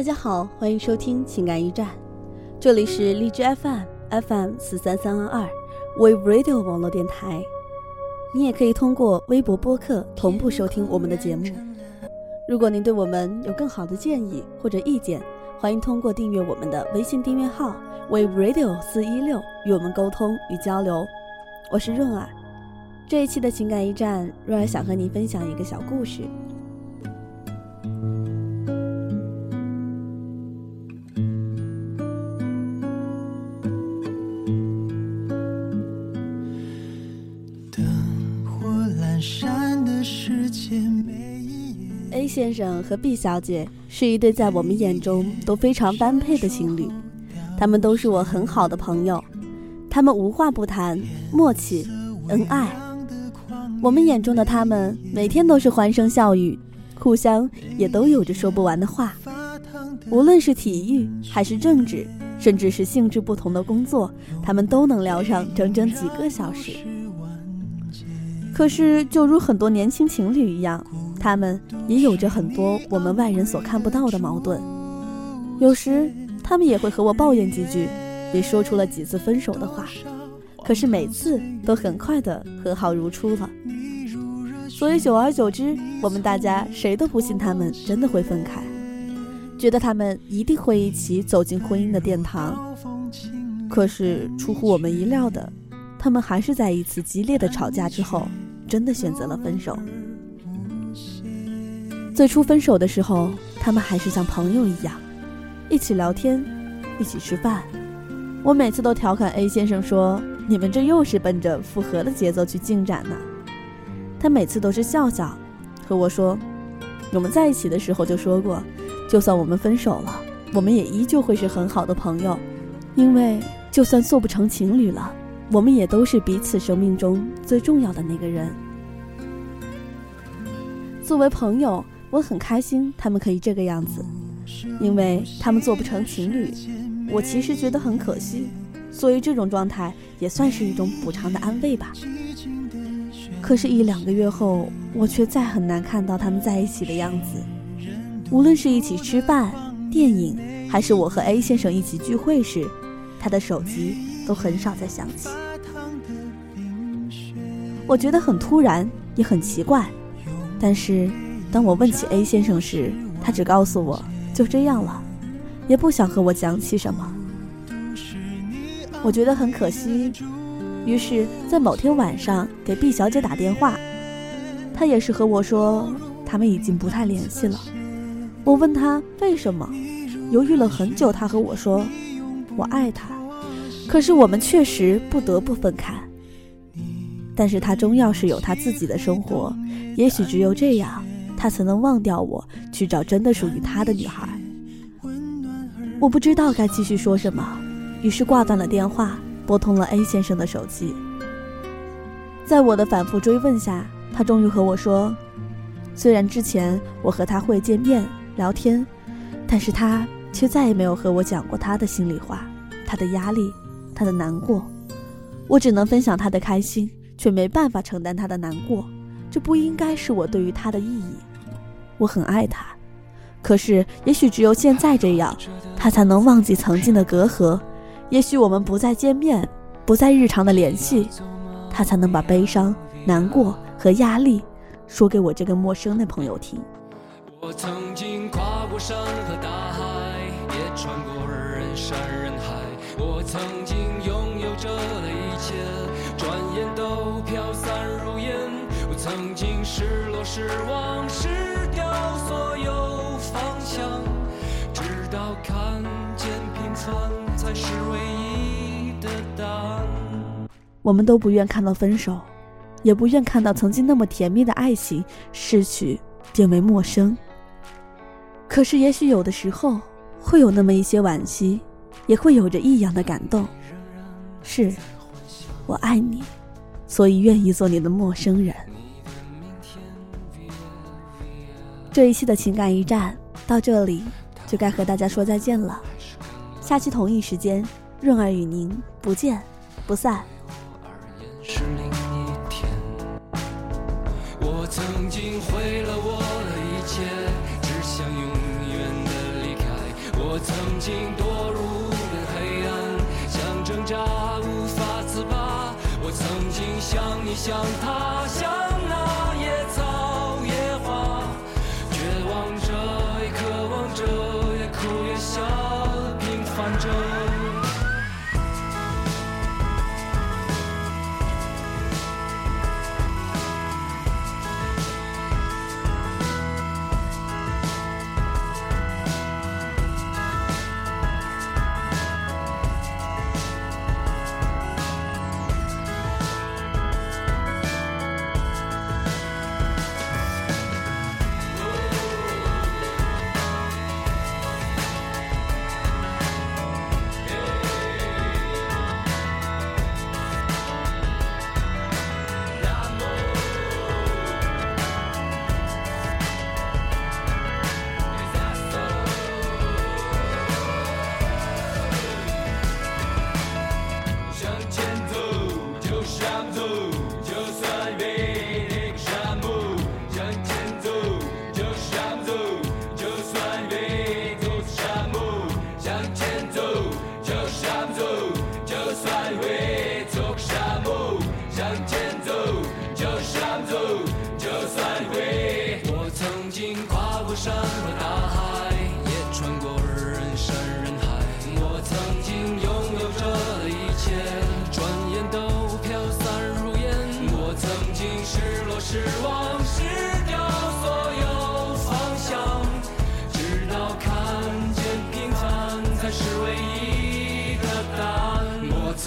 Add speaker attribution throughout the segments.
Speaker 1: 大家好，欢迎收听情感驿站，这里是荔枝 FM FM 四三三二二 Wave Radio 网络电台。你也可以通过微博播客同步收听我们的节目。如果您对我们有更好的建议或者意见，欢迎通过订阅我们的微信订阅号 Wave Radio 四一六与我们沟通与交流。我是润儿，这一期的情感驿站，润儿想和您分享一个小故事。A 先生和 B 小姐是一对在我们眼中都非常般配的情侣，他们都是我很好的朋友，他们无话不谈，默契，恩爱。我们眼中的他们每天都是欢声笑语，互相也都有着说不完的话。无论是体育还是政治，甚至是性质不同的工作，他们都能聊上整整几个小时。可是，就如很多年轻情侣一样。他们也有着很多我们外人所看不到的矛盾，有时他们也会和我抱怨几句，也说出了几次分手的话，可是每次都很快的和好如初了。所以久而久之，我们大家谁都不信他们真的会分开，觉得他们一定会一起走进婚姻的殿堂。可是出乎我们意料的，他们还是在一次激烈的吵架之后，真的选择了分手。最初分手的时候，他们还是像朋友一样，一起聊天，一起吃饭。我每次都调侃 A 先生说：“你们这又是奔着复合的节奏去进展呢。”他每次都是笑笑，和我说：“我们在一起的时候就说过，就算我们分手了，我们也依旧会是很好的朋友，因为就算做不成情侣了，我们也都是彼此生命中最重要的那个人。作为朋友。”我很开心，他们可以这个样子，因为他们做不成情侣。我其实觉得很可惜，所以这种状态也算是一种补偿的安慰吧。可是，一两个月后，我却再很难看到他们在一起的样子。无论是一起吃饭、电影，还是我和 A 先生一起聚会时，他的手机都很少再想起。我觉得很突然，也很奇怪，但是。当我问起 A 先生时，他只告诉我就这样了，也不想和我讲起什么。我觉得很可惜，于是，在某天晚上给 B 小姐打电话，她也是和我说他们已经不太联系了。我问她为什么，犹豫了很久，她和我说：“我爱他，可是我们确实不得不分开。但是他终要是有他自己的生活，也许只有这样。”他才能忘掉我，去找真的属于他的女孩。我不知道该继续说什么，于是挂断了电话，拨通了 A 先生的手机。在我的反复追问下，他终于和我说：“虽然之前我和他会见面聊天，但是他却再也没有和我讲过他的心里话，他的压力，他的难过。我只能分享他的开心，却没办法承担他的难过。这不应该是我对于他的意义。”我很爱他，可是也许只有现在这样，他才能忘记曾经的隔阂。也许我们不再见面，不再日常的联系，他才能把悲伤、难过和压力说给我这个陌生的朋友听。我曾经跨过山和大海，也穿过人山。我曾经拥有着的一切，转眼都飘散如烟。我曾经失落、失望、失掉。所有方向，直到看见平凡才是唯一的答案。我们都不愿看到分手，也不愿看到曾经那么甜蜜的爱情逝去，变为陌生。可是，也许有的时候会有那么一些惋惜，也会有着异样的感动。是，我爱你，所以愿意做你的陌生人。这一期的情感驿站到这里就该和大家说再见了。下期同一时间，润儿与您不见不散。我曾经毁了我的一切，只想永远的离开。
Speaker 2: 我曾经多。你想他想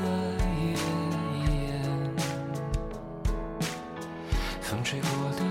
Speaker 2: 在夜夜风吹过的